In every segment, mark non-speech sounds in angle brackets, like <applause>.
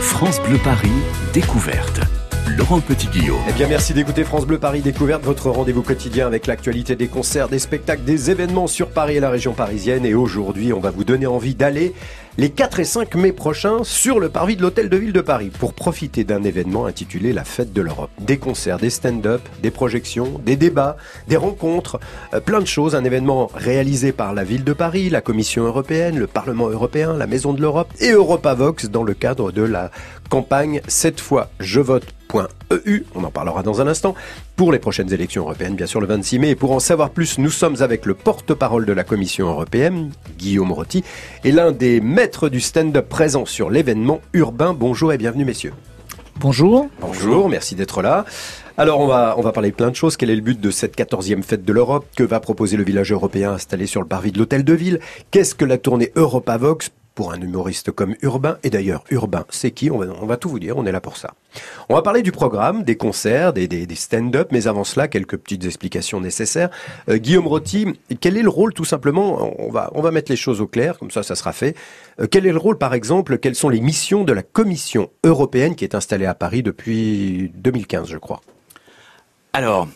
France Bleu Paris, découverte. Laurent Petit-Guillaume. Eh bien, merci d'écouter France Bleu Paris Découverte, votre rendez-vous quotidien avec l'actualité des concerts, des spectacles, des événements sur Paris et la région parisienne. Et aujourd'hui, on va vous donner envie d'aller les 4 et 5 mai prochains sur le parvis de l'Hôtel de Ville de Paris pour profiter d'un événement intitulé La Fête de l'Europe. Des concerts, des stand-up, des projections, des débats, des rencontres, euh, plein de choses. Un événement réalisé par la Ville de Paris, la Commission européenne, le Parlement européen, la Maison de l'Europe et Europavox dans le cadre de la campagne Cette fois je vote EU, on en parlera dans un instant, pour les prochaines élections européennes, bien sûr le 26 mai. Et pour en savoir plus, nous sommes avec le porte-parole de la Commission européenne, Guillaume Rotti, et l'un des maîtres du stand-up présent sur l'événement urbain. Bonjour et bienvenue messieurs. Bonjour. Bonjour, merci d'être là. Alors on va, on va parler de plein de choses. Quel est le but de cette 14e fête de l'Europe? Que va proposer le village européen installé sur le parvis de l'Hôtel de Ville? Qu'est-ce que la tournée Europavox pour un humoriste comme Urbain. Et d'ailleurs, Urbain, c'est qui? On va, tout vous dire, on est là pour ça. On va parler du programme, des concerts, des, stand-up, mais avant cela, quelques petites explications nécessaires. Euh, Guillaume Rotti, quel est le rôle tout simplement on va, mettre les choses au clair, comme ça, ça sera fait. Euh, quel est le rôle, par exemple, quelles sont les missions de la Commission européenne qui est installée à Paris depuis 2015, je crois? Alors,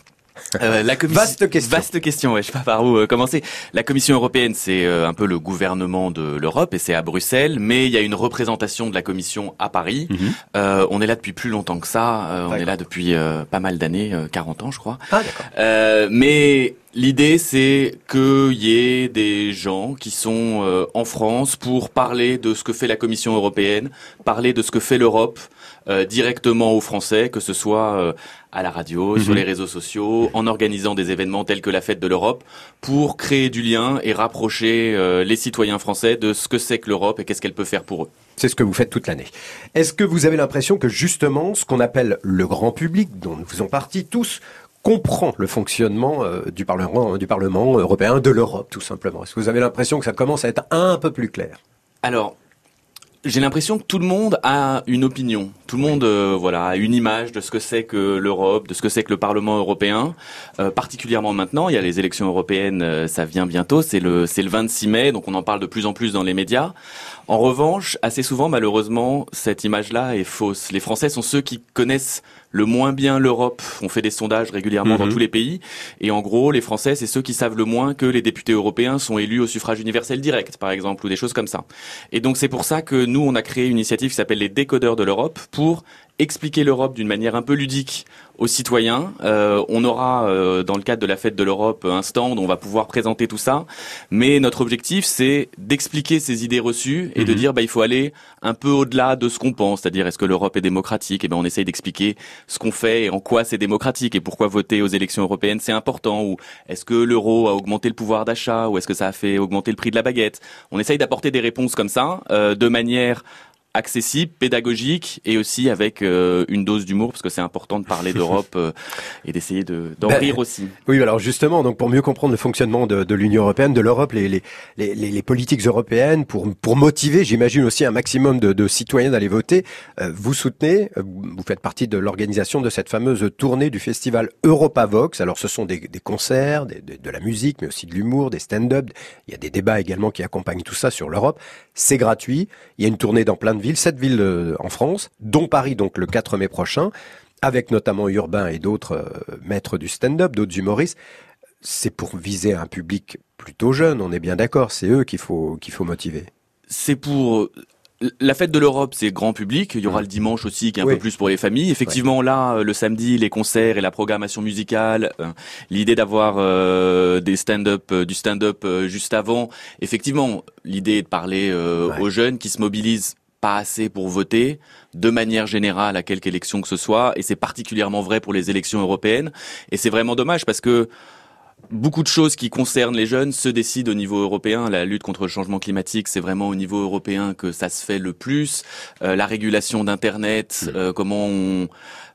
euh, la <laughs> commission, vaste question. Vaste question. Ouais, je sais pas par où euh, commencer. La Commission européenne, c'est euh, un peu le gouvernement de l'Europe et c'est à Bruxelles, mais il y a une représentation de la Commission à Paris. Mhm. euh, on est là depuis plus longtemps que ça. on est là depuis pas mal d'années, 40 ans, je crois. Ah, mais L'idée, c'est qu'il y ait des gens qui sont en France pour parler de ce que fait la Commission européenne, parler de ce que fait l'Europe, euh, directement aux Français, que ce soit euh, à la radio, sur mhm. les réseaux sociaux, en organisant des événements tels que la fête de l'Europe, pour créer du lien et rapprocher euh, les citoyens français de ce que c'est que l'Europe et qu'est-ce qu'elle peut faire pour eux. C'est ce que vous faites toute l'année. Est-ce que vous avez l'impression que justement, ce qu'on appelle le grand public, dont nous faisons partie tous, comprend le fonctionnement du, Parlement, du Parlement européen, de l'Europe, tout simplement? Est-ce que vous avez l'impression que ça commence à être un peu plus clair? Alors, j'ai l'impression que tout le monde a une opinion. Tout le monde, euh, voilà, a une image de ce que c'est que l'Europe, de ce que c'est que le Parlement européen. Euh, particulièrement maintenant, il y a les élections européennes, euh, ça vient bientôt. C'est le, c'est le 26 mai, donc on en parle de plus en plus dans les médias. En revanche, assez souvent, malheureusement, cette image-là est fausse. Les Français sont ceux qui connaissent le moins bien l'Europe. On fait des sondages régulièrement dans mhm. tous les pays. Et en gros, les Français, c'est ceux qui savent le moins que les députés européens sont élus au suffrage universel direct, par exemple, ou des choses comme ça. Et donc, c'est pour ça que nous, on a créé une initiative qui s'appelle les décodeurs de l'Europe pour expliquer l'Europe d'une manière un peu ludique aux citoyens. Euh, on aura euh, dans le cadre de la fête de l'Europe un stand où on va pouvoir présenter tout ça. Mais notre objectif, c'est d'expliquer ces idées reçues et de mhm. dire bah il faut aller un peu au-delà de ce qu'on pense, c'est-à-dire est-ce que l'Europe est démocratique? Et eh ben on essaye d'expliquer ce qu'on fait et en quoi c'est démocratique et pourquoi voter aux élections européennes c'est important. Ou est-ce que l'euro a augmenté le pouvoir d'achat? Ou est-ce que ça a fait augmenter le prix de la baguette? On essaye d'apporter des réponses comme ça euh, de manière accessible, pédagogique et aussi avec euh, une dose d'humour parce que c'est important de parler <laughs> d'Europe euh, et d'essayer de d'en ben, rire aussi. Oui, alors justement, donc pour mieux comprendre le fonctionnement de, de l'Union européenne, de l'Europe, les, les, les, les, politiques européennes, pour pour motiver, j'imagine aussi un maximum de, de citoyens d'aller voter, euh, vous soutenez, vous faites partie de l'organisation de cette fameuse tournée du festival Europavox. Alors ce sont des, des concerts, des, de, de la musique, mais aussi de l'humour, des stand-up. Il y a des débats également qui accompagnent tout ça sur l'Europe. C'est gratuit. Il y a une tournée dans plein de villes, sept villes euh, en France, dont Paris donc le 4 mai prochain, avec notamment Urbain et d'autres euh, maîtres du stand-up, d'autres humoristes. C'est pour viser un public plutôt jeune, on est bien d'accord, c'est eux qu'il faut, qu'il faut motiver. C'est pour la fête de l'Europe, c'est grand public. Il y aura le dimanche aussi, qui est un peu plus pour les familles. Effectivement, là, le samedi, les concerts et la programmation musicale, euh, l'idée d'avoir des stand-up, du stand-up juste avant. Effectivement, l'idée de parler aux jeunes qui se mobilisent pas assez pour voter de manière générale à quelque élection que ce soit, et c'est particulièrement vrai pour les élections européennes. Et c'est vraiment dommage parce que beaucoup de choses qui concernent les jeunes se décident au niveau européen. La lutte contre le changement climatique, c'est vraiment au niveau européen que ça se fait le plus. Euh, la régulation d'Internet, mmh. euh, comment on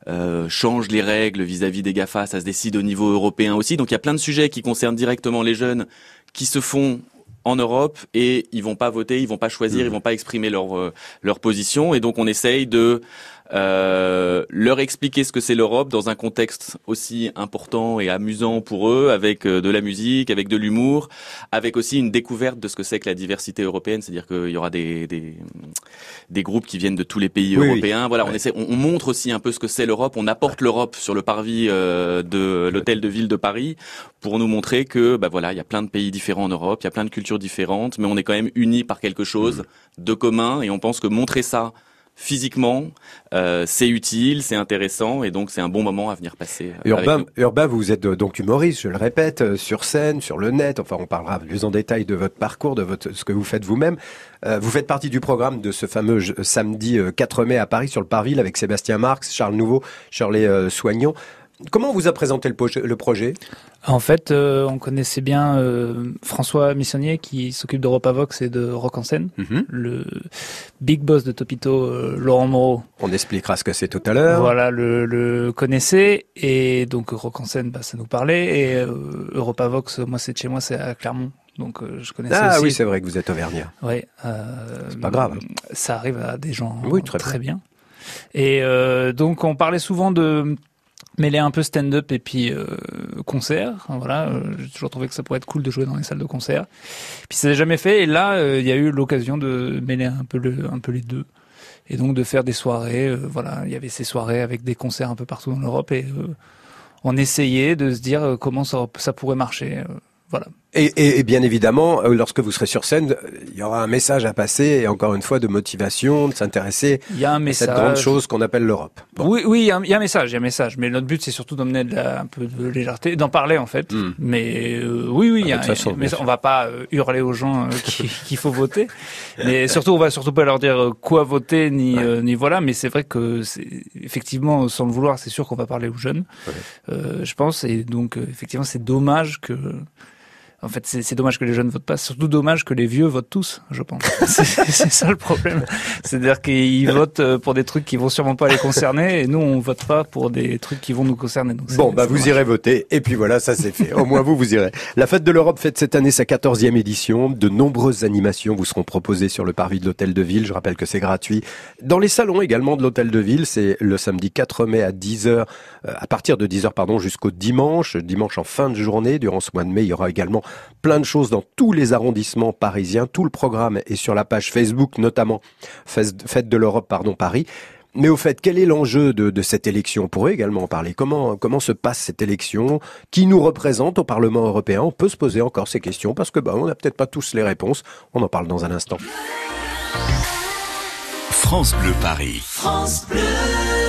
euh, change les règles vis-à-vis des GAFA, ça se décide au niveau européen aussi. Donc il y a plein de sujets qui concernent directement les jeunes qui se font en Europe et ils vont pas voter, ils vont pas choisir, ils mmh. vont pas exprimer leur euh, leur position et donc on essaye de euh, leur expliquer ce que c'est l'Europe dans un contexte aussi important et amusant pour eux, avec euh, de la musique, avec de l'humour, avec aussi une découverte de ce que c'est que la diversité européenne, c'est-à-dire qu'il y aura des, des, des groupes qui viennent de tous les pays européens. Voilà, on essaie, on, montre aussi un peu ce que c'est l'Europe, on apporte l'Europe sur le parvis euh, de l'hôtel de ville de Paris pour nous montrer que bah voilà, il y a plein de pays différents en Europe, il y a plein de cultures différentes, mais on est quand même unis par quelque chose mmh. de commun et on pense que montrer ça physiquement, euh, c'est utile, c'est intéressant et donc c'est un bon moment à venir passer. Euh, Urbain, Urbain, vous êtes euh, donc humoriste, je le répète, sur scène, sur le net. Enfin, on parlera plus en détail de votre parcours, de votre, ce que vous faites vous-même. vous faites partie du programme de ce fameux samedi 4 mai à Paris sur le Parvis avec Sébastien Marx, Charles Nouveau, Shirley Soignon. Comment on vous a présenté le, projet? En fait, euh, on connaissait bien euh, François Missonnier qui s'occupe d'EuropaVox et de Rock en scène, mhm. le big boss de Topito, euh, Laurent Moreau. On expliquera ce que c'est tout à l'heure. Voilà, le, le, connaissait et donc Rock en scène, bah, ça nous parlait et EuropaVox, moi c'est chez moi, c'est à Clermont. Donc je connaissais ah oui, c'est vrai que vous êtes auvergnat. Oui. c'est pas grave. Ça arrive à des gens oui, très, très bien. Et donc on parlait souvent de mêler un peu stand-up et puis euh, concert. Voilà, euh, j'ai toujours trouvé que ça pourrait être cool de jouer dans les salles de concert. Puis ça n'a jamais fait et là euh, il y a eu l'occasion de mêler un peu le, un peu les deux et donc de faire des soirées. voilà, il y avait ces soirées avec des concerts un peu partout dans l'Europe et on essayait de se dire comment ça, ça pourrait marcher. voilà. Et, et, bien évidemment, euh, lorsque vous serez sur scène, il y aura un message à passer, et encore une fois, de motivation, de s'intéresser à cette grande chose qu'on appelle l'Europe. Oui, oui, il y, a un, y, a un message, il y a un message. Mais notre but, c'est surtout d'emmener un peu de légèreté, d'en parler en fait. Hmm. Mais euh, oui, oui, il y a, façon, mais on va pas euh, hurler aux gens <laughs> qu'il faut voter. mais <laughs> surtout, on va surtout pas leur dire quoi voter ni ni voilà. Mais c'est vrai que effectivement, sans le vouloir, c'est sûr qu'on va parler aux jeunes. je pense, et donc effectivement, c'est dommage que en fait, c'est dommage que les jeunes votent pas. Surtout dommage que les vieux votent tous, je pense. <laughs> c'est ça le problème. C'est-à-dire qu'ils votent euh, pour des trucs qui vont sûrement pas les concerner, et nous, on vote pas pour des trucs qui vont nous concerner. Donc bon, bah vous irez voter, et puis voilà, ça c'est fait. Au moins vous, vous irez. La fête de l'Europe fête cette année sa 14e édition. De nombreuses animations vous seront proposées sur le parvis de l'Hôtel de Ville. Je rappelle que c'est gratuit. Dans les salons également de l'Hôtel de Ville, c'est le samedi 4 mai à 10h, euh, à partir de 10h pardon, jusqu'au dimanche. Dimanche en fin de journée. Durant ce mois de mai, il y aura également plein de choses dans tous les arrondissements parisiens. Tout le programme est sur la page Facebook, notamment Fête de l'Europe, pardon, Paris. Mais au fait, quel est l'enjeu de, cette élection? On pourrait également en parler. Comment, comment se passe cette élection? Qui nous représente au Parlement européen? On peut se poser encore ces questions parce que bah, on n'a peut-être pas tous les réponses. On en parle dans un instant. France Bleu Paris. France Bleu.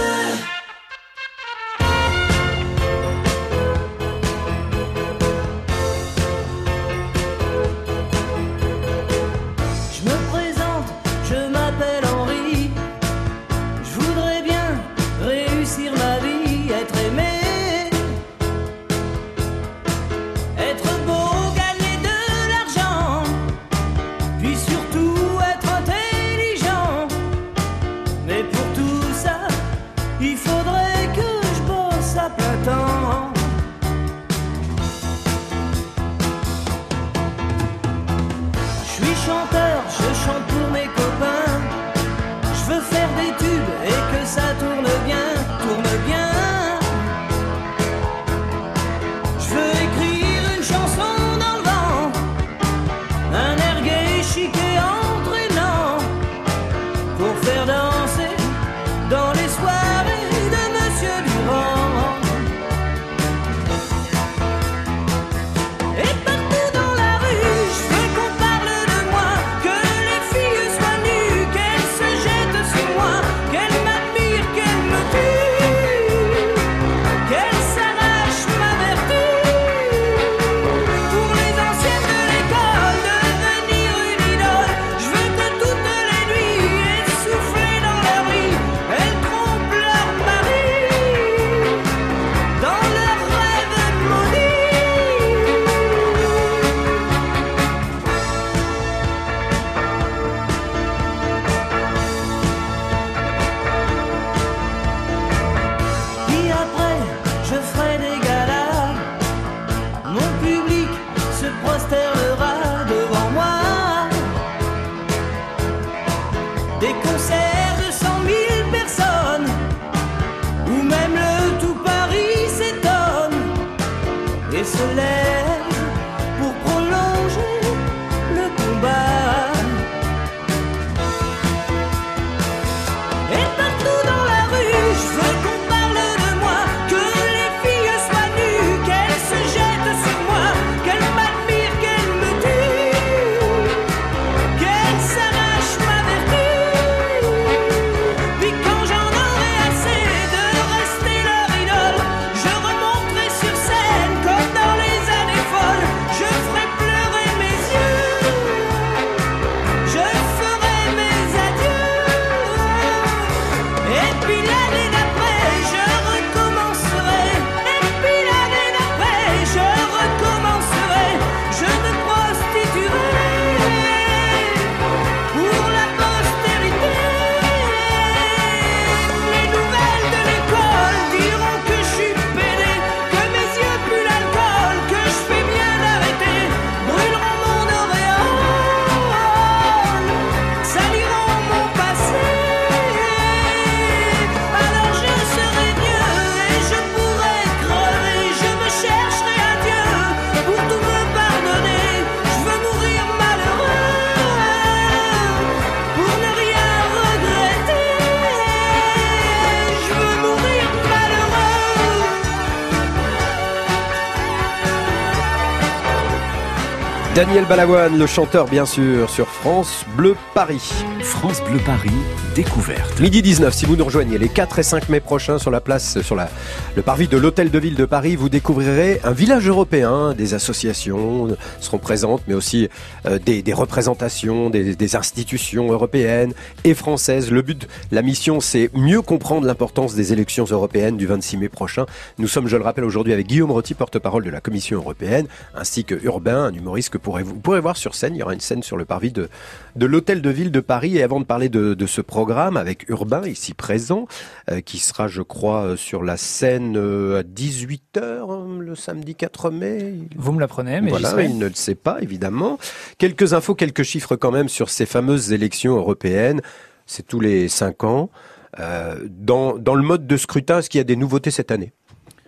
Daniel Balavoine, le chanteur bien sûr, sur France Bleu Paris. France Bleu Paris, découverte. Midi 19, si vous nous rejoignez les 4 et 5 mai prochains sur la place, sur la, le parvis de l'Hôtel de Ville de Paris, vous découvrirez un village européen. Des associations seront présentes, mais aussi euh, des, des, représentations, des, des, institutions européennes et françaises. Le but, la mission, c'est mieux comprendre l'importance des élections européennes du 26 mai prochain. Nous sommes, je le rappelle aujourd'hui, avec Guillaume Rotti, porte-parole de la Commission européenne, ainsi que Urbain, un humoriste que vous pourrez voir sur scène. Il y aura une scène sur le parvis de, de l'Hôtel de Ville de Paris. Et avant de parler de, de ce programme avec Urbain, ici présent, euh, qui sera, je crois, euh, sur la scène euh, à 18h le samedi 4 mai. Vous me l'apprenez, mais voilà, il ne le sait pas, évidemment. Quelques infos, quelques chiffres quand même sur ces fameuses élections européennes. C'est tous les 5 ans. dans, dans le mode de scrutin, est-ce qu'il y a des nouveautés cette année?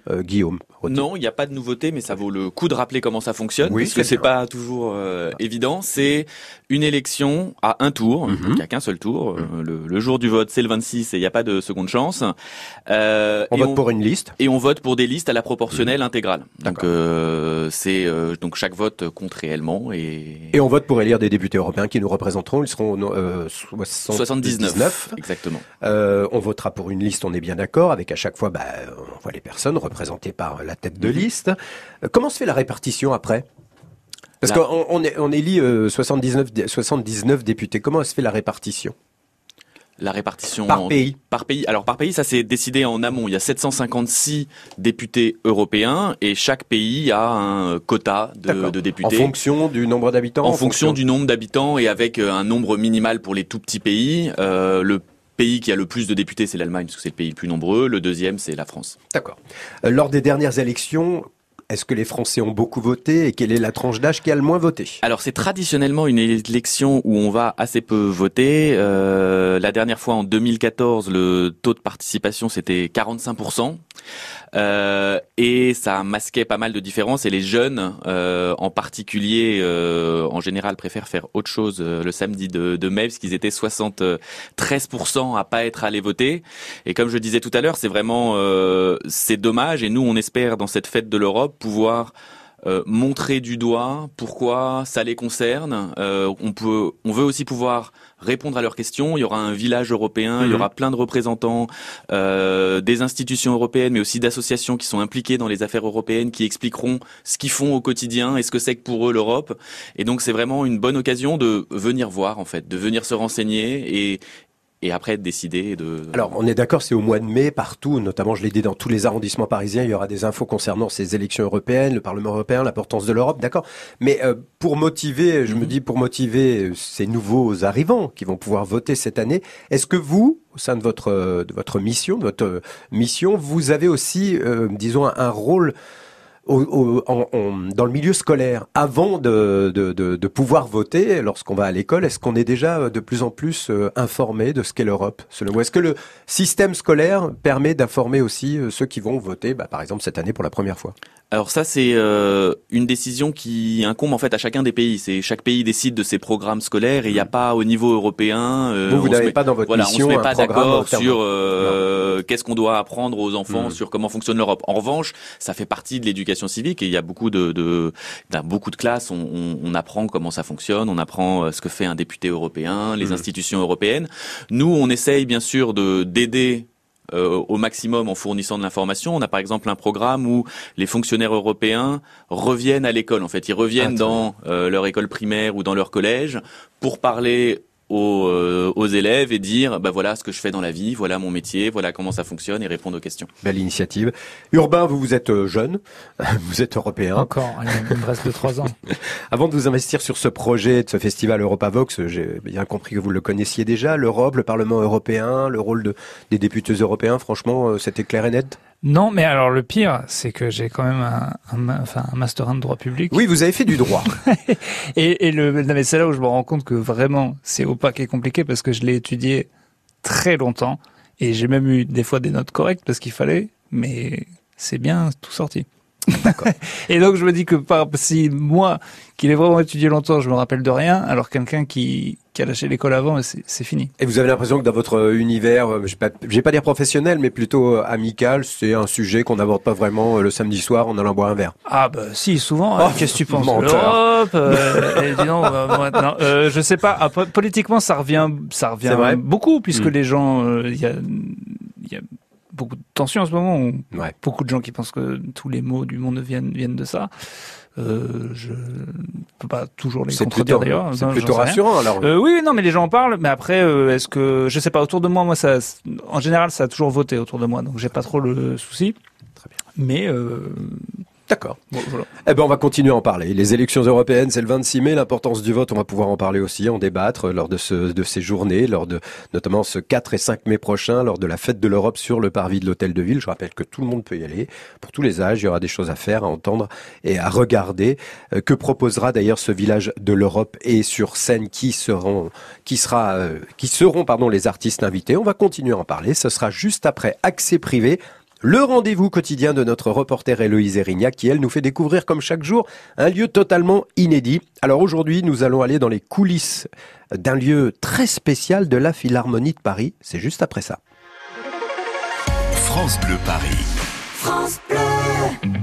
Guillaume non, il n'y a pas de nouveauté, mais ça vaut le coup de rappeler comment ça fonctionne, oui, parce que c'est pas toujours euh, évident. C'est une élection à un tour, il n'y a qu'un seul tour. Mhm. Euh, le, jour du vote, c'est le 26 et il n'y a pas de seconde chance. Euh, on vote pour une liste Et on vote pour des listes à la proportionnelle mhm. intégrale. Donc euh, c'est donc chaque vote compte réellement et. Et on vote pour élire des députés européens qui nous représenteront. Ils seront 79. Exactement. on votera pour une liste, on est bien d'accord, avec à chaque fois, bah, on voit les personnes représentées par la tête de liste. Euh, comment se fait la répartition après? Parce qu'on on, on élit 79, 79 députés. Comment se fait la répartition? La répartition par pays. Par pays. Alors par pays, ça s'est décidé en amont. Il y a 756 députés européens et chaque pays a un quota de, députés. En fonction du nombre d'habitants. En, fonction, du nombre d'habitants et avec euh, un nombre minimal pour les tout petits pays. Euh, le pays qui a le plus de députés, c'est l'Allemagne, parce que c'est le pays le plus nombreux. Le deuxième, c'est la France. D'accord. Euh, lors des dernières élections, est-ce que les Français ont beaucoup voté et quelle est la tranche d'âge qui a le moins voté? Alors c'est traditionnellement une élection où on va assez peu voter. Euh, la dernière fois en 2014, le taux de participation c'était 45%. Euh, et ça masquait pas mal de différences. Et les jeunes euh, en particulier euh, en général préfèrent faire autre chose le samedi de, de mai puisqu'ils étaient 73% à pas être allés voter. Et comme je disais tout à l'heure c'est vraiment c'est dommage. Et nous on espère dans cette fête de l'Europe pouvoir montrer du doigt pourquoi ça les concerne. on peut, on veut aussi pouvoir répondre à leurs questions. Il y aura un village européen, il y mhm. aura plein de représentants euh, des institutions européennes, mais aussi d'associations qui sont impliquées dans les affaires européennes, qui expliqueront ce qu'ils font au quotidien et ce que c'est que pour eux l'Europe. Et donc c'est vraiment une bonne occasion de venir voir en fait, de venir se renseigner et, et après décider de... Alors on est d'accord, c'est au mois de mai partout, notamment je l'ai dit dans tous les arrondissements parisiens, il y aura des infos concernant ces élections européennes, le Parlement européen, l'importance de l'Europe, d'accord. Mais euh, pour motiver, je me mhm. dis pour motiver euh, ces nouveaux arrivants qui vont pouvoir voter cette année, est-ce que vous, au sein de votre de votre mission, de votre mission, vous avez aussi, euh, disons, un rôle au, dans le milieu scolaire, avant de, de, de, de pouvoir voter, lorsqu'on va à l'école, est-ce qu'on est déjà de plus en plus euh, informé de ce qu'est l'Europe Selon Est-ce que le système scolaire permet d'informer aussi euh, ceux qui vont voter, bah, par exemple cette année pour la première fois? Alors ça, c'est euh, une décision qui incombe en fait à chacun des pays. C'est chaque pays décide de ses programmes scolaires et il n'y a pas au niveau européen. Euh, vous, vous n'avez pas dans votre voilà, mission on se met pas d'accord sur euh, qu'est-ce qu'on doit apprendre aux enfants, hmm. sur comment fonctionne l'Europe. En revanche, ça fait partie de l'éducation civique et il y a beaucoup de, de dans beaucoup de classes, on, on, on, apprend comment ça fonctionne, on apprend euh, ce que fait un député européen, les hmm. institutions européennes. Nous, on essaye bien sûr de d'aider euh, au maximum en fournissant de l'information. On a par exemple un programme où les fonctionnaires européens reviennent à l'école. En fait, ils reviennent ah, dans euh, leur école primaire ou dans leur collège pour parler aux, euh, aux, élèves et dire bah voilà ce que je fais dans la vie, voilà mon métier, voilà comment ça fonctionne et répondre aux questions. Belle initiative. Urbain, vous vous êtes euh, jeune, <laughs> vous êtes européen. Encore, il me reste de trois ans. <laughs> Avant de vous investir sur ce projet de ce festival Europavox, j'ai bien compris que vous le connaissiez déjà, l'Europe, le Parlement européen, le rôle de, des députés européens, franchement, euh, c'était clair et net? Non, mais alors le pire, c'est que j'ai quand même un, un, enfin, un master 1 de droit public. Oui, vous avez fait du droit. <laughs> et, et le, mais c'est là où je me rends compte que vraiment, c'est opaque et compliqué parce que je l'ai étudié très longtemps et j'ai même eu des fois des notes correctes parce qu'il fallait, mais c'est bien tout sorti. <laughs> et donc je me dis que par, si moi, qui l'ai vraiment étudié longtemps, je me rappelle de rien, alors quelqu'un qui, qui a lâché l'école avant, c'est fini. Et vous avez l'impression que dans votre univers, euh, je vais pas, dire professionnel, mais plutôt euh, amical, c'est un sujet qu'on n'aborde pas vraiment euh, le samedi soir en allant boire un verre. Ah bah si, souvent. Hein. Oh, Qu'est-ce que tu penses? l'Europe euh, <laughs> non, non Je sais pas. Ah, politiquement, ça revient, ça revient beaucoup puisque hmm. les gens, il y a, y a beaucoup de tensions en ce moment. Beaucoup de gens qui pensent que tous les mots du monde viennent, viennent de ça. Euh, je peux pas toujours les contredire d'ailleurs. C'est plutôt rassurant alors. Euh, oui, non, mais les gens en parlent. Mais après, euh, est-ce que je sais pas autour de moi, moi ça, en général, ça a toujours voté autour de moi, donc j'ai pas trop le souci. Très bien. Mais D'accord. Eh ben, on va continuer à en parler. Les élections européennes, c'est le 26 mai. L'importance du vote, on va pouvoir en parler aussi, en débattre lors de, ce, de ces journées, lors de notamment ce 4 et 5 mai prochain, lors de la fête de l'Europe sur le parvis de l'Hôtel de Ville. Je rappelle que tout le monde peut y aller. Pour tous les âges, il y aura des choses à faire, à entendre et à regarder. Euh, que proposera d'ailleurs ce village de l'Europe et sur scène qui seront, qui sera, euh, qui seront, pardon, les artistes invités? On va continuer à en parler. Ce sera juste après accès privé le rendez-vous quotidien de notre reporter Héloïse Erignac qui, elle, nous fait découvrir comme chaque jour un lieu totalement inédit. Alors aujourd'hui, nous allons aller dans les coulisses d'un lieu très spécial de la Philharmonie de Paris. C'est juste après ça. France Bleu Paris. France Bleu.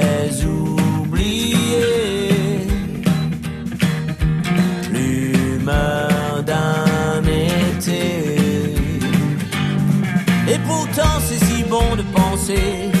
d'un été. Et pourtant c'est si bon de penser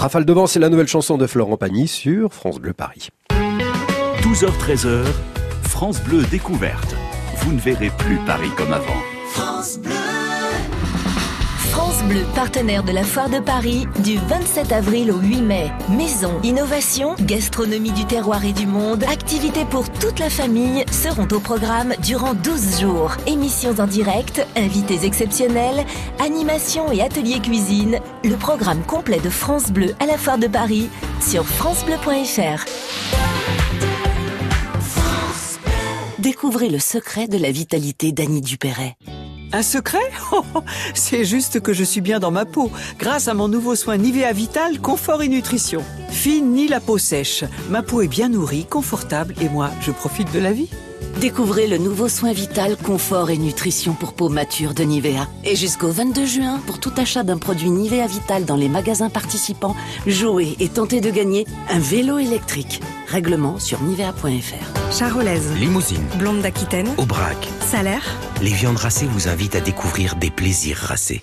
Rafale devant, c'est la nouvelle chanson de Florent Pagny sur France Bleu Paris. 12h-13h, France Bleu découverte. Vous ne verrez plus Paris comme avant. France Bleu. Bleu, partenaire de la Foire de Paris, du 27 avril au 8 mai. Maison, innovation, gastronomie du terroir et du monde, activités pour toute la famille seront au programme durant 12 jours. Émissions en direct, invités exceptionnels, animations et ateliers cuisine. Le programme complet de France Bleu à la Foire de Paris sur francebleu.fr. Découvrez le secret de la vitalité d'Annie Dupéret. Un secret <laughs> C'est juste que je suis bien dans ma peau, grâce à mon nouveau soin Nivea Vital Confort et Nutrition. Fine ni la peau sèche, ma peau est bien nourrie, confortable et moi, je profite de la vie. Découvrez le nouveau soin vital, confort et nutrition pour peau mature de Nivea. Et jusqu'au 22 juin, pour tout achat d'un produit Nivea Vital dans les magasins participants, jouez et tentez de gagner un vélo électrique. Règlement sur nivea.fr. Charolaise. Limousine. Blonde d'Aquitaine. Aubrac. Salaire. Les viandes racées vous invitent à découvrir des plaisirs racés.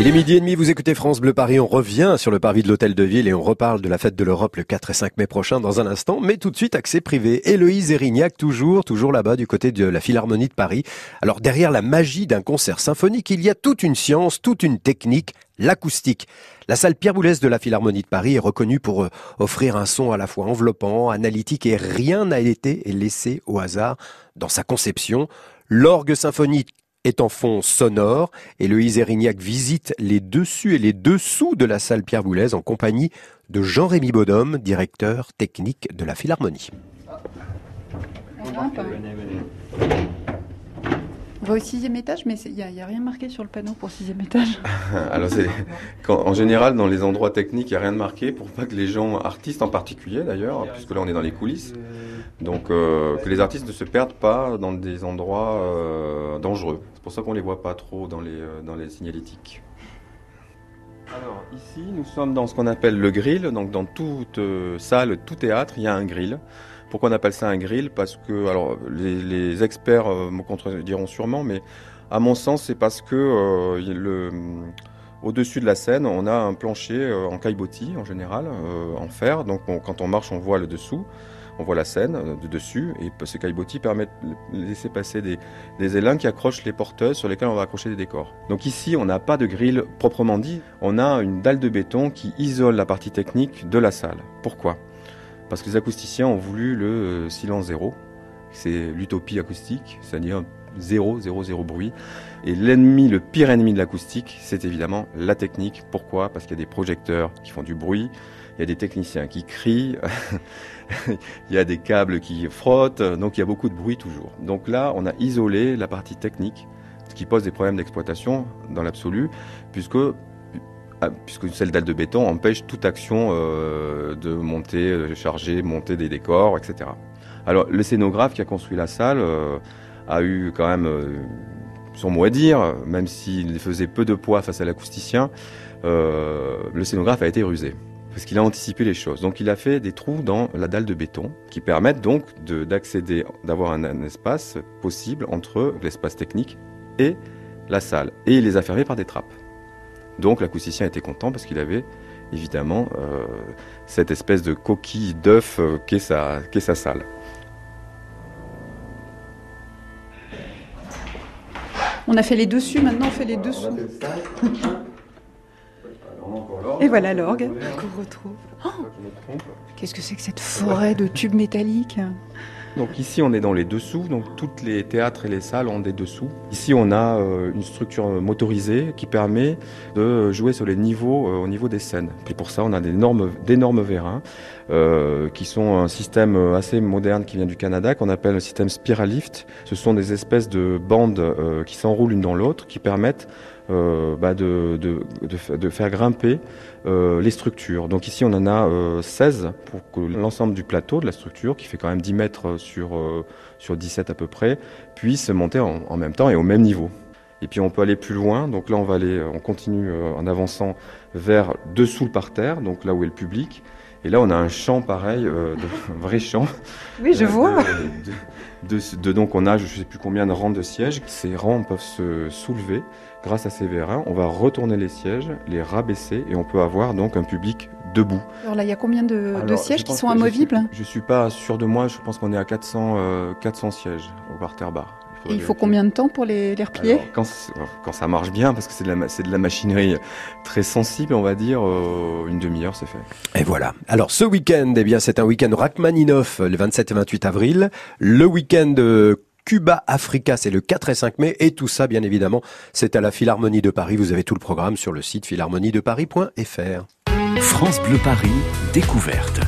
Il est midi et demi, vous écoutez France Bleu Paris, on revient sur le parvis de l'Hôtel de Ville et on reparle de la fête de l'Europe le 4 et 5 mai prochain dans un instant, mais tout de suite accès privé. Héloïse Erignac, toujours, toujours là-bas du côté de la Philharmonie de Paris. Alors derrière la magie d'un concert symphonique, il y a toute une science, toute une technique, l'acoustique. La salle Pierre Boulez de la Philharmonie de Paris est reconnue pour euh, offrir un son à la fois enveloppant, analytique et rien n'a été laissé au hasard dans sa conception. L'orgue symphonique est en fond sonore et le Erignac visite les dessus et les dessous de la salle Pierre Boulez en compagnie de Jean-Rémy Baudhomme, directeur technique de la Philharmonie. On va au sixième étage, mais il n'y a, rien marqué sur le panneau pour sixième étage. <laughs> Alors, en général, dans les endroits techniques, il n'y a rien de marqué pour pas que les gens, artistes en particulier d'ailleurs, puisque là on est dans les coulisses, donc euh, que les artistes ne se perdent pas dans des endroits euh, dangereux. C'est pour ça qu'on ne les voit pas trop dans les, euh, dans les signalétiques. Alors ici, nous sommes dans ce qu'on appelle le grill. Donc dans toute salle, tout théâtre, il y a un grill. Pourquoi on appelle ça un grill? Parce que, alors les, experts me contrediront sûrement, mais à mon sens, c'est parce que le, au-dessus de la scène, on a un plancher en caillebotis en général, en fer. Donc quand on marche, on voit le dessous on voit la scène euh, de dessus et ce caillebotis permet de laisser passer des, des élins qui accrochent les porteuses sur lesquelles on va accrocher des décors. Donc ici, on n'a pas de grille proprement dit, on a une dalle de béton qui isole la partie technique de la salle. Pourquoi? Parce que les acousticiens ont voulu le euh, silence zéro, c'est l'utopie acoustique, c'est-à-dire zéro, zéro, zéro bruit. Et l'ennemi, le pire ennemi de l'acoustique, c'est évidemment la technique. Pourquoi? Parce qu'il y a des projecteurs qui font du bruit, il y a des techniciens qui crient, <laughs> il y a des câbles qui frottent, donc il y a beaucoup de bruit toujours. Donc là, on a isolé la partie technique, ce qui pose des problèmes d'exploitation dans l'absolu, puisque ah, puisque celle dalle de béton empêche toute action euh, de monter, de charger, monter des décors, etc. Alors le scénographe qui a construit la salle euh, a eu quand même euh, son mot à dire, même s'il faisait peu de poids face à l'acousticien, le scénographe a été rusé parce qu'il a anticipé les choses. Donc il a fait des trous dans la dalle de béton qui permettent donc d'accéder, d'avoir un, espace possible entre l'espace technique et la salle. Et il les a fermés par des trappes. Donc l'acousticien était content parce qu'il avait évidemment euh, cette espèce de coquille d'œuf euh, qu'est sa, sa salle. On a fait les dessus, maintenant on fait les dessous. <laughs> Et voilà l'orgue qu'on retrouve. Oh Qu'est-ce que c'est que cette forêt de tubes métalliques? Donc ici on est dans les dessous, donc toutes les théâtres et les salles ont des dessous. Ici on a euh, une structure motorisée qui permet de jouer sur les niveaux euh, au niveau des scènes. Puis pour ça on a d'énormes vérins euh, qui sont un système assez moderne qui vient du Canada qu'on appelle le système Spiralift. Ce sont des espèces de bandes qui s'enroulent l'une dans l'autre qui permettent euh, bah de, de, de, de, faire grimper euh, les structures. Donc ici on en a euh, 16 pour que l'ensemble du plateau de la structure, qui fait quand même 10 mètres sur, euh, sur 17 à peu près, puisse monter en, en, même temps et au même niveau. Et puis on peut aller plus loin, donc là on va aller, on continue euh, en avançant vers dessous le parterre, donc là où est le public. Et là, on a un champ pareil, euh, de, <laughs> un vrai champ. Oui, je vois. De, donc, on a je ne sais plus combien de rangs de sièges. Ces rangs peuvent se soulever grâce à ces vérins. On va retourner les sièges, les rabaisser, et on peut avoir donc un public debout. Alors là, il y a combien de, Alors, de sièges qui sont amovibles Je ne suis, suis, pas sûr de moi. Je pense qu'on est à 400, euh, 400 sièges au parterre bar. Et il faut combien de temps pour les, les replier? Alors, quand, quand, ça marche bien, parce que c'est de, la, de la machinerie très sensible, on va dire, euh, une demi-heure, c'est fait. Et voilà. Alors ce week-end, eh bien, c'est un week-end Rachmaninoff, le 27 et 28 avril. Le week-end Cuba Africa, c'est le 4 et 5 mai. Et tout ça, bien évidemment, c'est à la Philharmonie de Paris. Vous avez tout le programme sur le site philharmoniedeparis.fr. France Bleu Paris, découverte.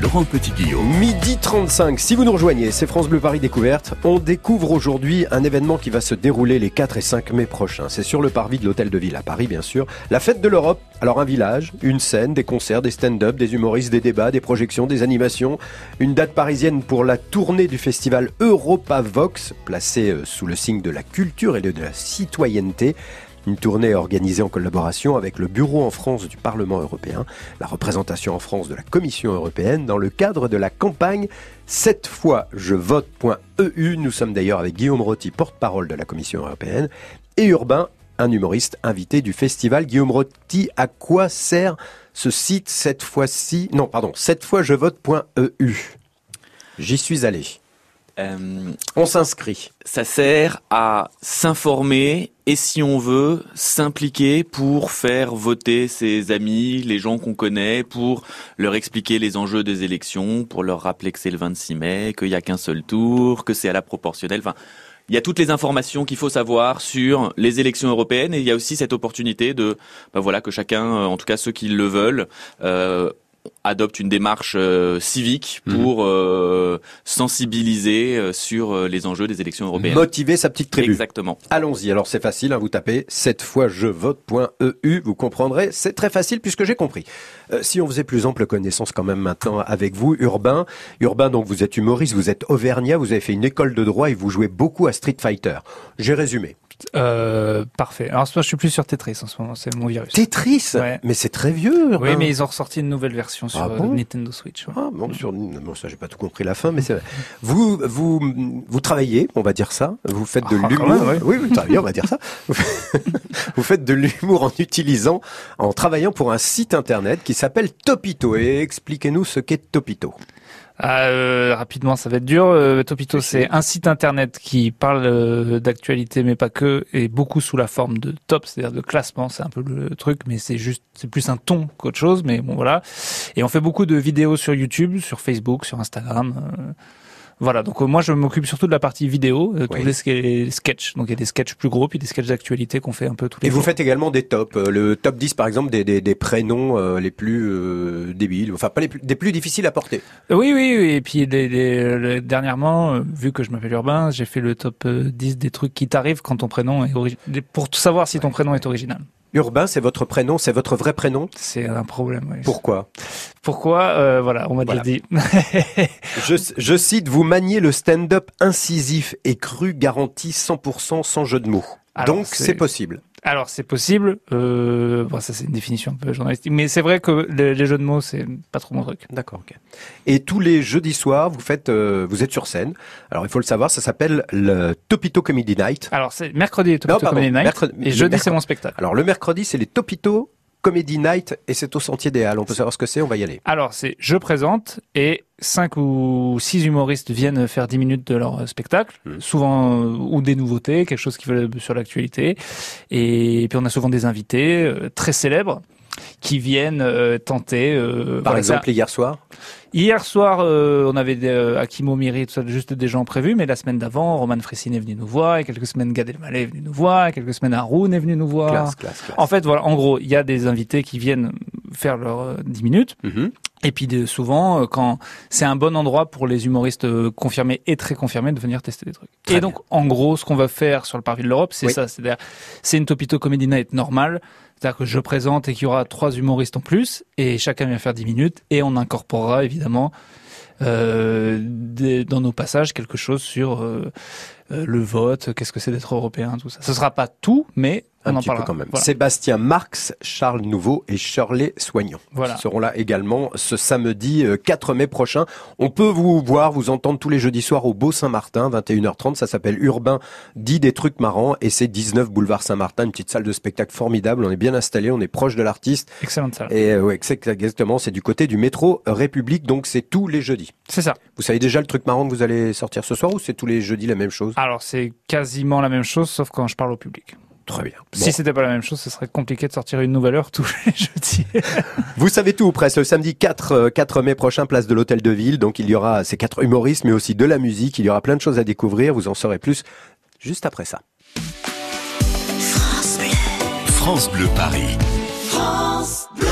Laurent Petit-Guillaume. Midi 35, si vous nous rejoignez, c'est France Bleu Paris Découverte. On découvre aujourd'hui un événement qui va se dérouler les 4 et 5 mai prochains. C'est sur le parvis de l'Hôtel de Ville à Paris, bien sûr. La fête de l'Europe. Alors un village, une scène, des concerts, des stand-up, des humoristes, des débats, des projections, des animations. Une date parisienne pour la tournée du festival Europa Vox, placée euh, sous le signe de la culture et de la citoyenneté. Une tournée organisée en collaboration avec le Bureau en France du Parlement européen, la représentation en France de la Commission européenne dans le cadre de la campagne Cette fois je vote.eu. Nous sommes d'ailleurs avec Guillaume Rotti, porte-parole de la Commission européenne, et Urbain, un humoriste invité du festival. Guillaume Rotti, à quoi sert ce site cette fois-ci Non, pardon, cette fois je vote.eu. J'y suis allé. Euh, on s'inscrit. Ça sert à s'informer et si on veut s'impliquer pour faire voter ses amis, les gens qu'on connaît, pour leur expliquer les enjeux des élections, pour leur rappeler que c'est le 26 mai, qu'il n'y a qu'un seul tour, que c'est à la proportionnelle. Enfin, il y a toutes les informations qu'il faut savoir sur les élections européennes et il y a aussi cette opportunité de, ben voilà, que chacun, en tout cas ceux qui le veulent, euh, adopte une démarche euh, civique pour mmh. euh, sensibiliser euh, sur les enjeux des élections européennes. Motiver sa petite tribu. Exactement. Allons-y. Alors c'est facile, hein, vous tapez cette fois je vote.eu, vous comprendrez. C'est très facile puisque j'ai compris. Euh, si on faisait plus ample connaissance quand même maintenant avec vous, Urbain. Urbain, donc vous êtes humoriste, vous êtes auvergnat, vous avez fait une école de droit et vous jouez beaucoup à Street Fighter. J'ai résumé. Euh, parfait. Alors moi je suis plus sur Tetris en ce moment, c'est mon virus. Tetris? Ouais. Mais c'est très vieux. Oui, mais ils ont ressorti une nouvelle version sur ah bon? Nintendo Switch. Ouais. Ah bon, sur bon, ça j'ai pas tout compris la fin, mais c'est vous vous vous travaillez, on va dire ça. Vous faites de ah, l'humour. Ouais. Oui, vous travaillez, on va dire ça. <laughs> vous faites de l'humour en utilisant, en travaillant pour un site internet qui s'appelle Topito. Et expliquez-nous ce qu'est Topito. Euh, rapidement, ça va être dur. Euh, Topito, c'est un site internet qui parle euh, d'actualité, mais pas que, et beaucoup sous la forme de top, c'est-à-dire de classement. C'est un peu le truc, mais c'est juste, c'est plus un ton qu'autre chose. Mais bon, voilà. Et on fait beaucoup de vidéos sur YouTube, sur Facebook, sur Instagram. Voilà, donc euh, moi je m'occupe surtout de la partie vidéo, euh, tous oui. les, les sketchs. Donc il y a des sketchs plus gros, puis des sketchs d'actualité qu'on fait un peu tous les Et jours. vous faites également des tops, euh, le top 10 par exemple des, des, des prénoms euh, les plus débiles, enfin pas les plus, des plus difficiles à porter. Oui, oui, oui. et puis les, les, dernièrement, vu que je m'appelle Urbain, j'ai fait le top 10 des trucs qui t'arrivent quand ton prénom est original, pour savoir si ton ouais. prénom est original. Urbain, c'est votre prénom, c'est votre vrai prénom? C'est un problème, oui. Pourquoi? Pourquoi euh, Voilà, on m'a voilà. déjà dit. <laughs> je, je, cite, vous maniez le stand-up incisif et cru garanti 100% sans jeu de mots. Alors, Donc c'est possible. Alors c'est possible. Euh, bon, ça c'est une définition un peu journalistique, mais c'est vrai que les, les, jeux de mots c'est pas trop mon truc. D'accord. ok. Et tous les jeudis soirs, vous faites, euh, vous êtes sur scène. Alors il faut le savoir, ça s'appelle le Topito Comedy Night. Alors c'est mercredi Topito non, pardon, Comedy Night. Mercredi, et jeudi c'est mon spectacle. Alors le mercredi c'est les Topito Comedy Night et c'est au Sentier des Halles. On peut savoir ce que c'est, on va y aller. Alors, c'est je présente et cinq ou six humoristes viennent faire dix minutes de leur spectacle, mmh. souvent euh, ou des nouveautés, quelque chose qui veut sur l'actualité. Et puis on a souvent des invités euh, très célèbres. qui viennent euh, tenter. Euh, Par exemple, hier soir Hier soir, euh, on avait des, euh, Akimo Miri, tout ça, juste des gens prévus, mais la semaine d'avant, Roman Fressine est venu nous voir, et quelques semaines Gad Elmaleh est venu nous voir, et quelques semaines Haroun est venu nous voir. Classe, classe, classe. En fait, voilà, en gros, il y a des invités qui viennent faire leurs 10 minutes. Mhm. Et puis souvent, quand c'est un bon endroit pour les humoristes confirmés et très confirmés de venir tester des trucs. Très et donc, en gros, ce qu'on va faire sur le parvis de l'Europe, c'est Oui. ça. C'est-à-dire, c'est une Topito Comedy Night normale. C'est-à-dire que je présente et qu'il y aura trois humoristes en plus et chacun vient faire 10 minutes et on incorporera évidemment euh, des- dans nos passages quelque chose sur euh, euh, le vote, qu'est-ce que c'est d'être européen, tout ça. Ce sera pas tout, mais on un en petit peu quand même. Voilà. Sébastien Marx, Charles Nouveau et Shirley Soignon Voilà. seront là également ce samedi euh, 4 mai prochain. On peut vous voir, vous entendre tous les jeudis soirs au Beau Saint-Martin, 21h30. Ça s'appelle Urbain dit des trucs marrants et c'est 19 boulevard Saint-Martin, une petite salle de spectacle formidable. On est bien installé, on est proche de l'artiste. Excellente salle. Et euh, ouais, exactement, c'est du côté du métro République, donc c'est tous les jeudis. C'est ça. Vous savez déjà le truc marrant que vous allez sortir ce soir ou c'est tous les jeudis la même chose? Alors c'est quasiment la même chose, sauf quand je parle au public. Très bien. Si c'était pas la même chose, ce serait compliqué de sortir une nouvelle heure tous les <laughs> jeudis. <laughs> Vous savez tout ou presque. Le samedi 4, euh, 4 mai prochain, place de l'Hôtel de Ville. Donc il y aura ces quatre humoristes, mais aussi de la musique. Il y aura plein de choses à découvrir. Vous en saurez plus juste après ça. France Bleu Paris. France Bleu.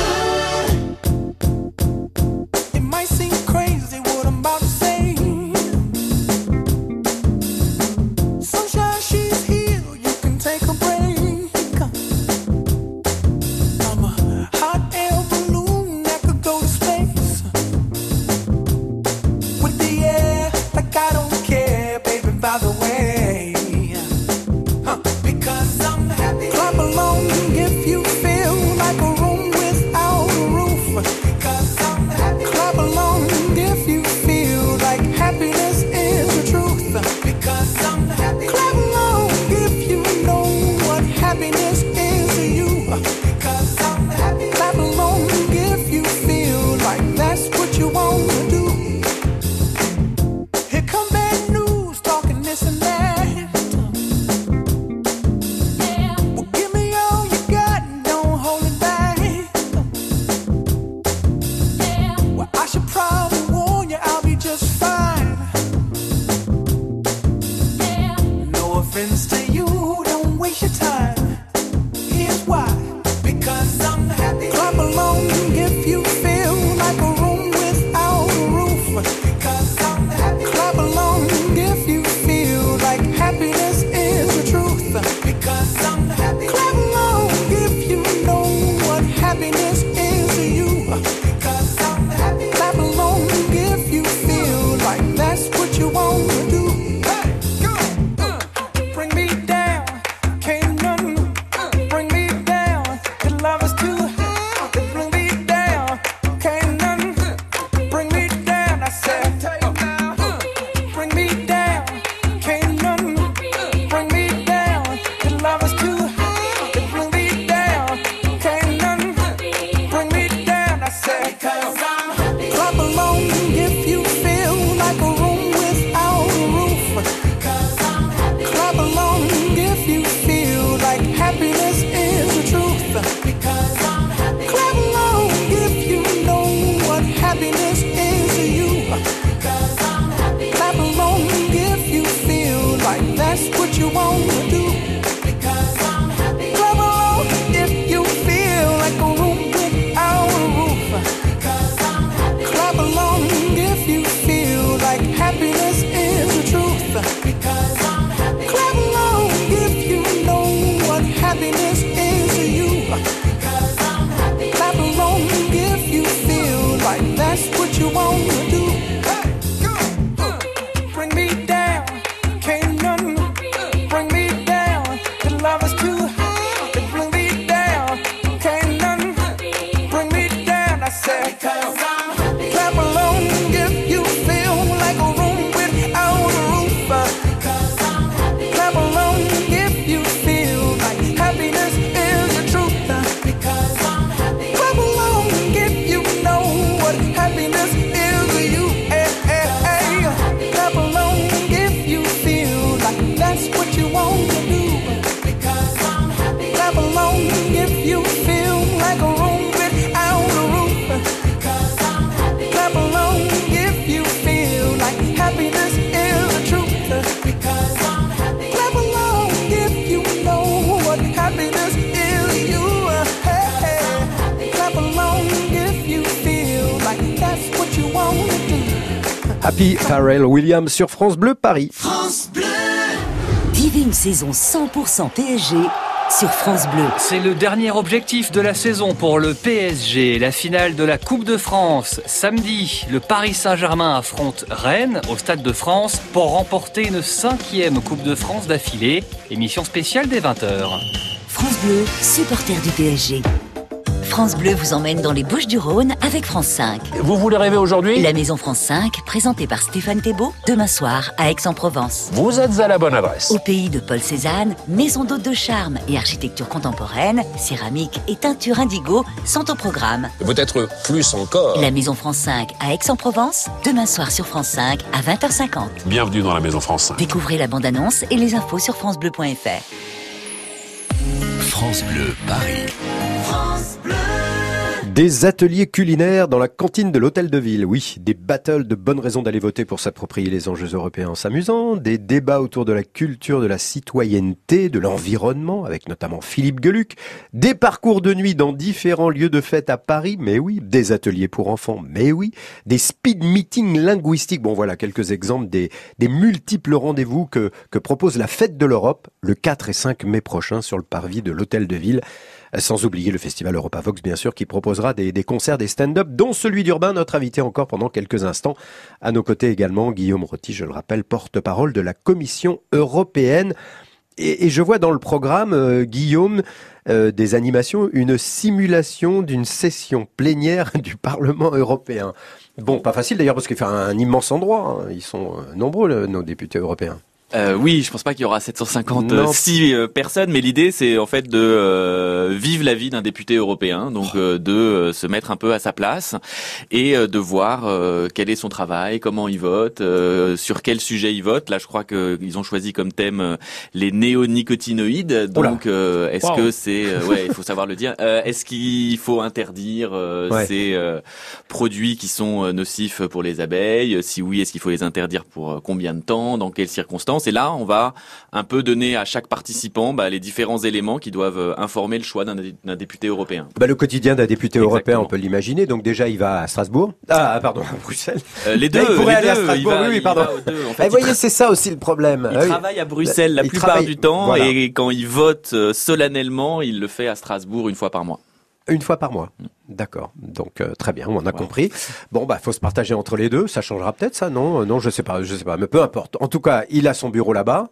Happy Pharrell Williams sur France Bleu Paris. France Bleu. Vivez une saison 100% PSG sur France Bleu. C'est le dernier objectif de la saison pour le PSG. La finale de la Coupe de France. Samedi, le Paris Saint-Germain affronte Rennes au Stade de France pour remporter une cinquième Coupe de France d'affilée. Émission spéciale des 20h. France Bleu, supporter du PSG. France Bleu vous emmène dans les Bouches du Rhône avec France 5. Vous voulez rêver aujourd'hui? La Maison France 5, présentée par Stéphane Thébault, demain soir à Aix-en-Provence. Vous êtes à la bonne adresse. Au pays de Paul Cézanne, maison d'hôte de charme et architecture contemporaine, céramique et teinture indigo sont au programme. Peut-être plus encore. La Maison France 5 à Aix-en-Provence, demain soir sur France 5 à 20h50. Bienvenue dans la Maison France 5. Découvrez la bande-annonce et les infos sur francebleu.fr. France Bleu Paris. Des ateliers culinaires dans la cantine de l'hôtel de ville. Oui, des battles de bonnes raisons d'aller voter pour s'approprier les enjeux européens en s'amusant, des débats autour de la culture de la citoyenneté, de l'environnement, avec notamment Philippe Geluc, des parcours de nuit dans différents lieux de fête à Paris, mais oui, des ateliers pour enfants, mais oui, des speed meetings linguistiques. Bon voilà quelques exemples des, des multiples rendez-vous que, que propose la Fête de l'Europe le 4 et 5 mai prochain sur le parvis de l'hôtel de ville. Sans oublier le festival Europa Vox, bien sûr, qui proposera des, concerts, des stand-up, dont celui d'Urbain, notre invité encore pendant quelques instants. À nos côtés également, Guillaume Rotti, je le rappelle, porte-parole de la Commission européenne. Et, je vois dans le programme, euh, Guillaume, euh, des animations, une simulation d'une session plénière <laughs> du Parlement européen. Bon, pas facile d'ailleurs, parce qu'il fait un, immense endroit. Hein. Ils sont euh, nombreux, nos députés européens. Euh, oui, je pense pas qu'il y aura 756 euh, personnes, mais l'idée c'est en fait de euh, vivre la vie d'un député européen, donc euh, de euh, se mettre un peu à sa place et de voir quel est son travail, comment il vote, sur quel sujet il vote. Là, je crois qu'ils ont choisi comme thème les néonicotinoïdes. Donc, est-ce wow. que c'est ouais, il faut savoir le dire. est-ce qu'il faut interdire ouais. ces produits qui sont nocifs pour les abeilles? Si oui, est-ce qu'il faut les interdire pour combien de temps? Dans quelles circonstances? Et là, on va un peu donner à chaque participant bah, les différents éléments qui doivent informer le choix d'un député européen. Bah, le quotidien d'un député Exactement. européen, on peut l'imaginer. Donc déjà, il va à Strasbourg. Ah, pardon, à Bruxelles. Euh, les deux. Là, il pourrait les aller deux, à Strasbourg. va, oui, pardon. Deux, en fait, eh, vous voyez, c'est ça aussi le problème. Il oui. travaille à Bruxelles la il plupart travaille... du temps voilà. et quand il vote euh, solennellement, il le fait à Strasbourg une fois par mois. Une fois par mois. D'accord. Donc euh, très bien, on a ouais. compris. Bon bah faut se partager entre les deux, ça changera peut-être ça non? Non, je sais pas, je sais pas, mais peu importe. En tout cas, il a son bureau là-bas.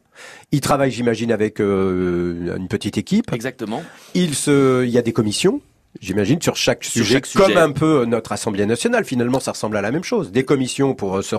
Il travaille j'imagine avec euh, une petite équipe. Exactement. Il se il y a des commissions J'imagine sur chaque sujet, chaque comme sujet. un peu notre Assemblée nationale. Finalement, ça ressemble à la même chose. Des commissions pour euh, se,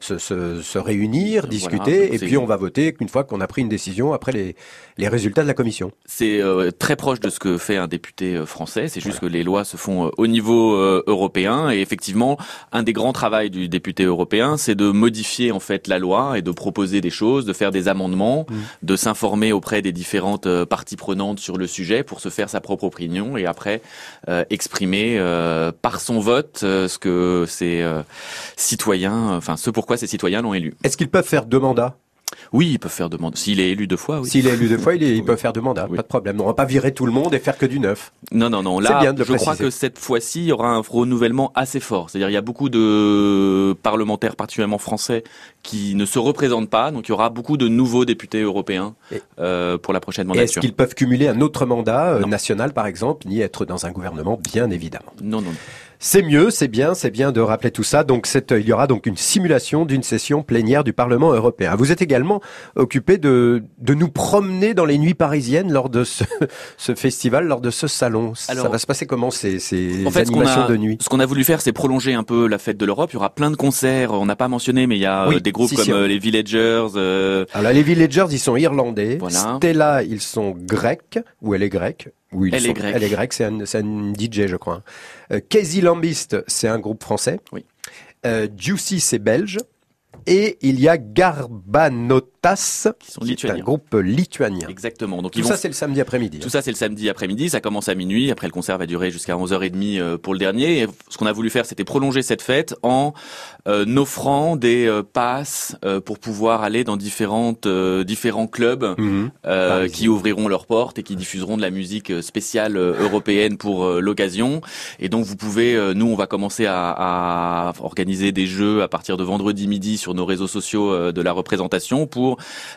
se, se, se réunir, discuter, Voilà, et puis on va voter une fois qu'on a pris une décision après les, les résultats de la commission. C'est euh, très proche de ce que fait un député euh, français. C'est juste voilà. que les lois se font euh, au niveau euh, européen. Et effectivement, un des grands travaux du député européen, c'est de modifier en fait la loi et de proposer des choses, de faire des amendements, mmh. de s'informer auprès des différentes parties prenantes sur le sujet pour se faire sa propre opinion et après exprimer euh, par son vote euh, ce que ces citoyens, enfin ce pourquoi ces citoyens l'ont élu. Est-ce qu'ils peuvent faire deux mandats? Oui, il peut faire deux mandats. S'il est élu deux fois, oui. S'il est élu deux fois, il, est, il peut faire deux mandats, oui. pas de problème. On va pas virer tout le monde et faire que du neuf. Non, non, non. Là, bien de je préciser. crois que cette fois-ci, il y aura un renouvellement assez fort. C'est-à-dire, il y a beaucoup de parlementaires, particulièrement français, qui ne se représentent pas. Donc, il y aura beaucoup de nouveaux députés européens euh, pour la prochaine mandature. Est-ce qu'ils peuvent cumuler un autre mandat euh, national, par exemple, ni être dans un gouvernement, bien évidemment? Non, non. non. C'est mieux, c'est bien, c'est bien de rappeler tout ça. Donc, cette, il y aura donc une simulation d'une session plénière du Parlement européen. Vous êtes également occupé de, de nous promener dans les nuits parisiennes lors de ce, <laughs> ce festival, lors de ce salon. Alors, ça va se passer comment ces, ces en fait, animations a, de nuit? Ce qu'on a voulu faire, c'est prolonger un peu la fête de l'Europe. Il y aura plein de concerts. On n'a pas mentionné, mais il y a oui, des groupes si, comme si, euh, les Villagers. Euh... Alors, les Villagers, ils sont irlandais. Voilà. Stella, ils sont grecs. Ou elle est grecque. Oui, elle, sont, est grecque. elle est grecque. C'est un, un, DJ, je crois. Euh, Casey Lambist, c'est un groupe français. Oui. Euh, Juicy, c'est belge. Et il y a Garbanote, TAS, qui sont est un lituaniens. groupe lituanien. Exactement. Donc Tout ils vont ça, c'est le samedi après-midi. Tout ça, c'est le samedi après-midi. Ça commence à minuit. Après, le concert va durer jusqu'à 11h30 euh, pour le dernier. Et ce qu'on a voulu faire, c'était prolonger cette fête en euh, offrant des euh, passes euh, pour pouvoir aller dans différentes, euh, différents clubs Mhm. euh, qui ouvriront leurs portes et qui diffuseront de la musique spéciale européenne pour l'occasion. Et donc, vous pouvez, euh, nous, on va commencer à, à organiser des jeux à partir de vendredi midi sur nos réseaux sociaux de la représentation pour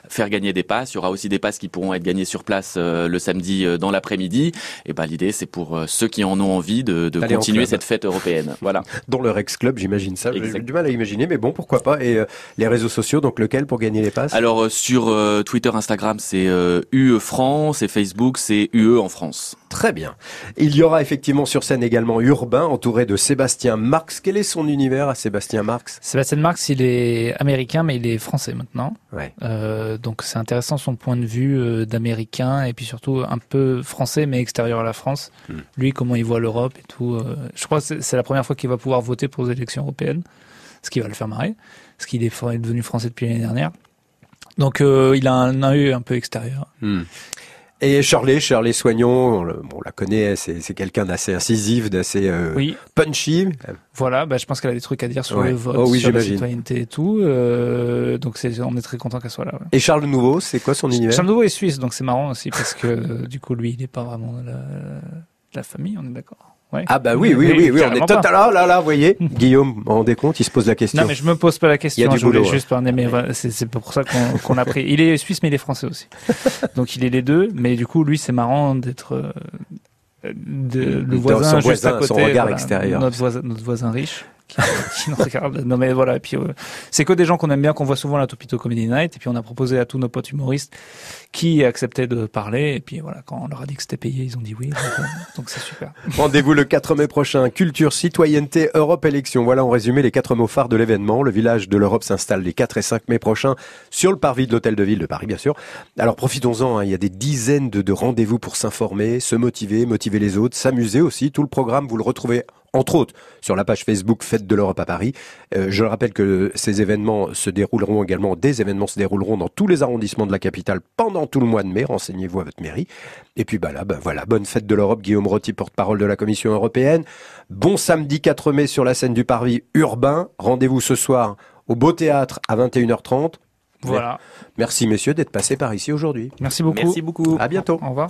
faire gagner des passes. Il y aura aussi des passes qui pourront être gagnées sur place euh, le samedi euh, dans l'après-midi. Et ben l'idée c'est pour euh, ceux qui en ont envie de, de continuer cette fête européenne. <laughs> Voilà. Dans leur ex-club, j'imagine ça. J'ai du mal à imaginer, mais bon, pourquoi pas. Et euh, les réseaux sociaux, donc lequel pour gagner les passes? Alors euh, sur euh, Twitter, Instagram, c'est euh, UE France et Facebook, c'est UE en France. Très bien. Il y aura effectivement sur scène également Urbain, entouré de Sébastien Marx. Quel est son univers à Sébastien Marx? Sébastien Marx, il est américain, mais il est français maintenant. Ouais. Euh, donc c'est intéressant son point de vue euh, d'américain et puis surtout un peu français, mais extérieur à la France. Hmm. Lui, comment il voit l'Europe et tout. euh, je crois que c'est- la première fois qu'il va pouvoir voter pour les élections européennes, ce qui va le faire marrer, parce qu'il est, devenu français depuis l'année dernière. Donc il a un œil un peu extérieur. Hmm. Et Shirley, Shirley Soignon, on, le- on la connaît, c'est quelqu'un d'assez incisif, d'assez euh, Oui. punchy. Voilà, bah, je pense qu'elle a des trucs à dire sur Ouais. le vote, Oh oui, sur la citoyenneté et tout. euh, donc c'est, on est très content qu'elle soit là. ouais. Et Charles Nouveau, c'est quoi son univers? Charles Nouveau est suisse, donc c'est marrant aussi parce que euh, du coup lui il n'est pas vraiment de la, de la famille, on est d'accord. Ouais. Ah bah oui, oui, oui, oui, on est total là, là, là, vous voyez. Guillaume, vous vous rendez compte, il se pose la question. Non mais je me pose pas la Il y question, a du je voulais boulot, juste parler, mais c'est, pour ça qu'on, qu'on a pris. Il est suisse mais il est français aussi, <laughs> donc il est les deux. Mais du coup lui c'est marrant d'être euh, le voisin son juste à côté, son regard voilà, extérieur. notre voisin, notre voisin riche. Qui. Non mais voilà, et puis euh, c'est que des gens qu'on aime bien, qu'on voit souvent à la Topito Comedy Night, et puis on a proposé à tous nos potes humoristes qui acceptaient de parler, et puis voilà, quand on leur a dit que c'était payé, ils ont dit oui, donc, euh, c'est super. Rendez-vous le 4 mai prochain. Culture, citoyenneté, Europe, élection. Voilà en résumé les quatre mots phares de l'événement. Le village de l'Europe s'installe les 4 et 5 mai prochains sur le parvis de l'Hôtel de Ville de Paris, bien sûr. Alors profitons-en, hein. il y a des dizaines de rendez-vous pour s'informer, se motiver, motiver les autres, s'amuser aussi. Tout le programme, vous le retrouvez entre autres sur la page Facebook Fête de l'Europe à Paris. Euh, je rappelle que ces événements se dérouleront également, des événements se dérouleront dans tous les arrondissements de la capitale pendant tout le mois de mai. Renseignez-vous à votre mairie. Et puis bah là, bah voilà, bonne fête de l'Europe, Guillaume Rotti, porte-parole de la Commission européenne. Bon samedi 4 mai sur la scène du Parvis urbain. Rendez-vous ce soir au Beau Théâtre à 21h30. Voilà. Merci messieurs d'être passés par ici aujourd'hui. Merci beaucoup. Merci beaucoup. À bientôt. Au revoir.